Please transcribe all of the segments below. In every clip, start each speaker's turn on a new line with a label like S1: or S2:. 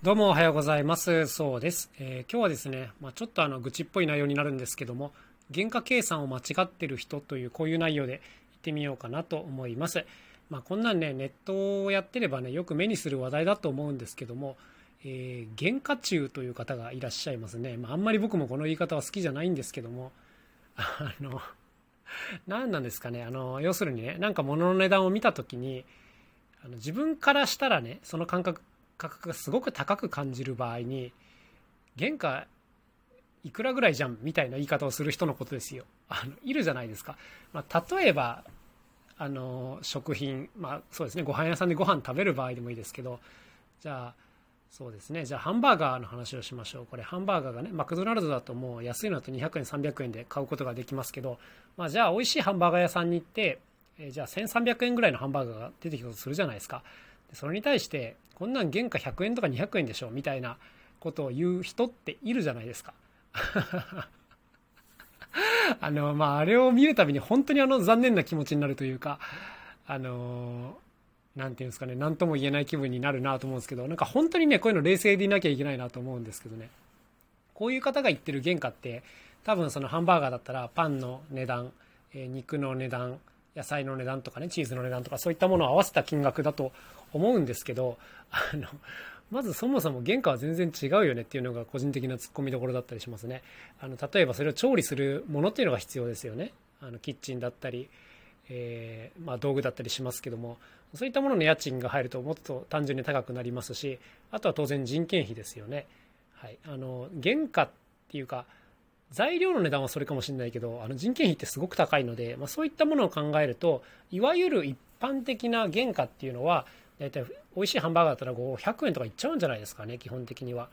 S1: どうもおはようございます。そうです。えー、今日はですね、まあ、ちょっとあの愚痴っぽい内容になるんですけども、原価計算を間違ってる人というこういう内容で行ってみようかなと思います。まあ、こんなんね、ネットをやってればね、よく目にする話題だと思うんですけども、えー、原価中という方がいらっしゃいますね。まあ、あんまり僕もこの言い方は好きじゃないんですけども、あの、何なんですかね、あの、要するにね、なんか物の値段を見た時に、あの自分からしたらね、その感覚価格がすごく高く感じる場合に原価いくらぐらいじゃんみたいな言い方をする人のことですよ。あのいるじゃないですか。まあ、例えばあの食品、まあ、そうですねご飯屋さんでご飯食べる場合でもいいですけどじゃあそうですねじゃあハンバーガーの話をしましょうこれハンバーガーがねマクドナルドだともう安いのだと200円300円で買うことができますけど、まあ、じゃあ美味しいハンバーガー屋さんに行って、えじゃあ1300円ぐらいのハンバーガーが出てきたとするじゃないですかそれに対してこんなん原価100円とか200円でしょみたいなことを言う人っているじゃないですか。あの、まあ、あれを見るたびに本当にあの残念な気持ちになるというか、あの、なんていうんですかね、何とも言えない気分になるなと思うんですけど、なんか本当にね、こういうの冷静でいなきゃいけないなと思うんですけどね。こういう方が言ってる原価って、多分そのハンバーガーだったらパンの値段、え肉の値段、野菜の値段とかねチーズの値段とかそういったものを合わせた金額だと思うんですけどあのまずそもそも原価は全然違うよねっていうのが個人的なツッコミどころだったりしますね。あの例えばそれを調理するものっていうのが必要ですよね。あのキッチンだったり、えー、まあ、道具だったりしますけどもそういったものの家賃が入るともっと単純に高くなりますしあとは当然人件費ですよね、はい、あの原価っていうか材料の値段はそれかもしれないけどあの人件費ってすごく高いので、まあ、そういったものを考えるといわゆる一般的な原価っていうのは大体美味しいハンバーガーだったら500円とかいっちゃうんじゃないですかね基本的には。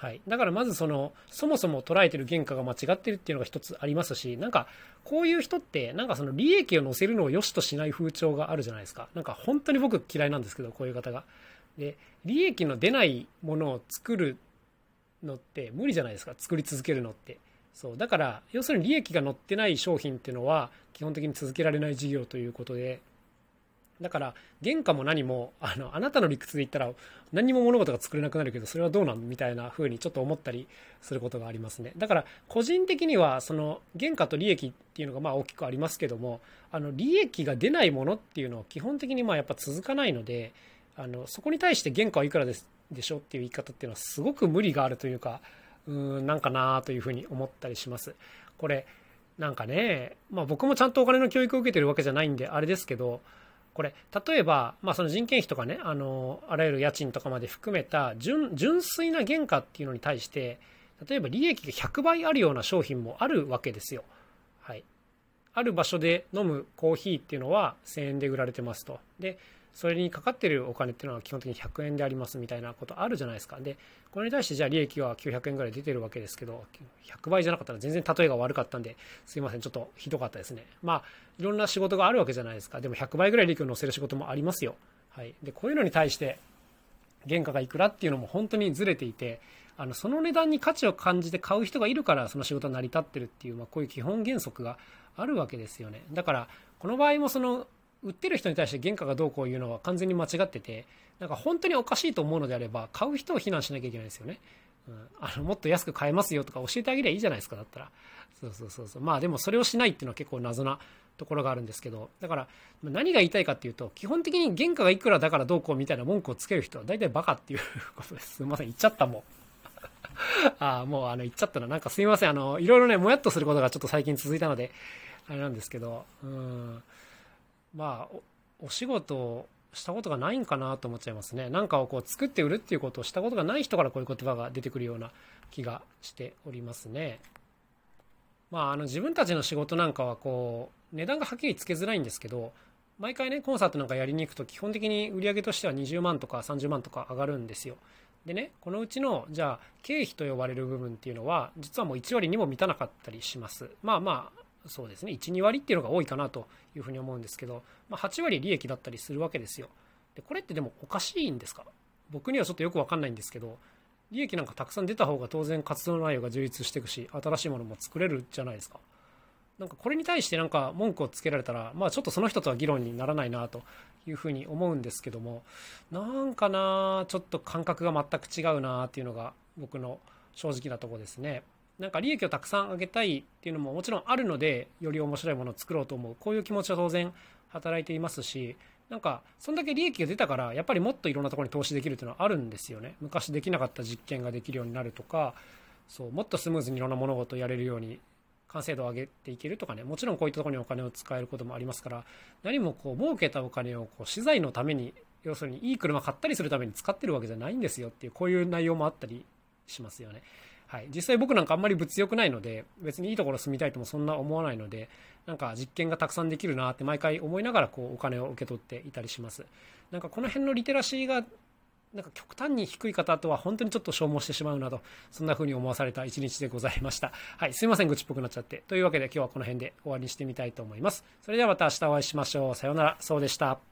S1: はい、だからまずそのそもそも捉えてる原価が間違ってるっていうのが一つありますしなんかこういう人ってなんかその利益を乗せるのを良しとしない風潮があるじゃないですか。なんか本当に僕嫌いなんですけどこういう方が。で利益の出ないものを作るのって無理じゃないですか。作り続けるのって。そう。だから要するに利益が乗ってない商品っていうのは基本的に続けられない事業ということでだから原価も何もあのあなたの理屈で言ったら何も物事が作れなくなるけどそれはどうなんみたいな風にちょっと思ったりすることがありますねだから個人的にはその原価と利益っていうのがまあ大きくありますけどもあの利益が出ないものっていうのは基本的にまあやっぱ続かないのであのそこに対して原価はいくらですでしょっていう言い方っていうのはすごく無理があるというかうーんなんかなというふうに思ったりします。これなんかね、まあ、僕もちゃんとお金の教育を受けてるわけじゃないんであれですけどこれ例えば、まあ、その人件費とかねあのあらゆる家賃とかまで含めた純純粋な原価っていうのに対して例えば利益が100倍あるような商品もあるわけですよ。はい、ある場所で飲むコーヒーっていうのは1000円で売られてますと。でそれにかかってるお金っていうのは基本的に100円でありますみたいなことあるじゃないですか。で、これに対してじゃあ利益は900円ぐらい出てるわけですけど、100倍じゃなかったら全然例えが悪かったんで、すいません、ちょっとひどかったですね。まあ、いろんな仕事があるわけじゃないですか。でも100倍ぐらい利益を乗せる仕事もありますよ。はい。で、こういうのに対して、原価がいくらっていうのも本当にずれていて、あのその値段に価値を感じて買う人がいるからその仕事は成り立ってるっていう、まあ、こういう基本原則があるわけですよねだからこの場合もその売ってる人に対して原価がどうこういうのは完全に間違っててなんか本当におかしいと思うのであれば買う人を非難しなきゃいけないですよね、うん、あのもっと安く買えますよとか教えてあげりゃいいじゃないですかだったら。そうそうそうそう。まあでもそれをしないっていうのは結構謎なところがあるんですけど。だから何が言いたいかっていうと基本的に原価がいくらだからどうこうみたいな文句をつける人は大体バカっていうことです。すいません。言っちゃったもん ああもうあの言っちゃったな。なんかすいません。あのいろいろねもやっとすることがちょっと最近続いたのであれなんですけど。うん。まあお仕事をしたことがないんかなと思っちゃいますね。何かをこう作って売るっていうことをしたことがない人からこういう言葉が出てくるような気がしておりますね。まああの自分たちの仕事なんかはこう値段がはっきりつけづらいんですけど毎回ねコンサートなんかやりに行くと基本的に売り上げとしては20万とか30万とか上がるんですよ。でねこのうちのじゃあ経費と呼ばれる部分っていうのは実はもう1割にも満たなかったりします。まあまあそうですね。12割っていうのが多いかなというふうに思うんですけど、まあ、8割利益だったりするわけですよ。でこれってでもおかしいんですか？僕にはちょっとよく分かんないんですけど利益なんかたくさん出た方が当然活動内容が充実していくし新しいものも作れるじゃないですか。なんかこれに対してなんか文句をつけられたら、まあちょっとその人とは議論にならないなというふうに思うんですけども、なんかな、ちょっと感覚が全く違うなっていうのが僕の正直なとこですね。なんか利益をたくさん上げたいっていうのももちろんあるので、より面白いものを作ろうと思う。こういう気持ちは当然働いていますし、なんか、そんだけ利益が出たから、やっぱりもっといろんなところに投資できるっていうのはあるんですよね。昔できなかった実験ができるようになるとか、そう、もっとスムーズにいろんな物事をやれるように、完成度を上げていけるとかね、もちろんこういったところにお金を使えることもありますから、何もこう、儲けたお金をこう資材のために、要するにいい車買ったりするために使ってるわけじゃないんですよっていう、こういう内容もあったりしますよね。はい、実際僕なんかあんまり物欲ないので別にいいところ住みたいともそんな思わないのでなんか実験がたくさんできるなって毎回思いながらこうお金を受け取っていたりします。なんかこの辺のリテラシーがなんか極端に低い方とは本当にちょっと消耗してしまうなどそんな風に思わされた一日でございました。はい。すいません愚痴っぽくなっちゃって。というわけで今日はこの辺で終わりにしてみたいと思います。それではまた明日お会いしましょう。さようなら。そうでした。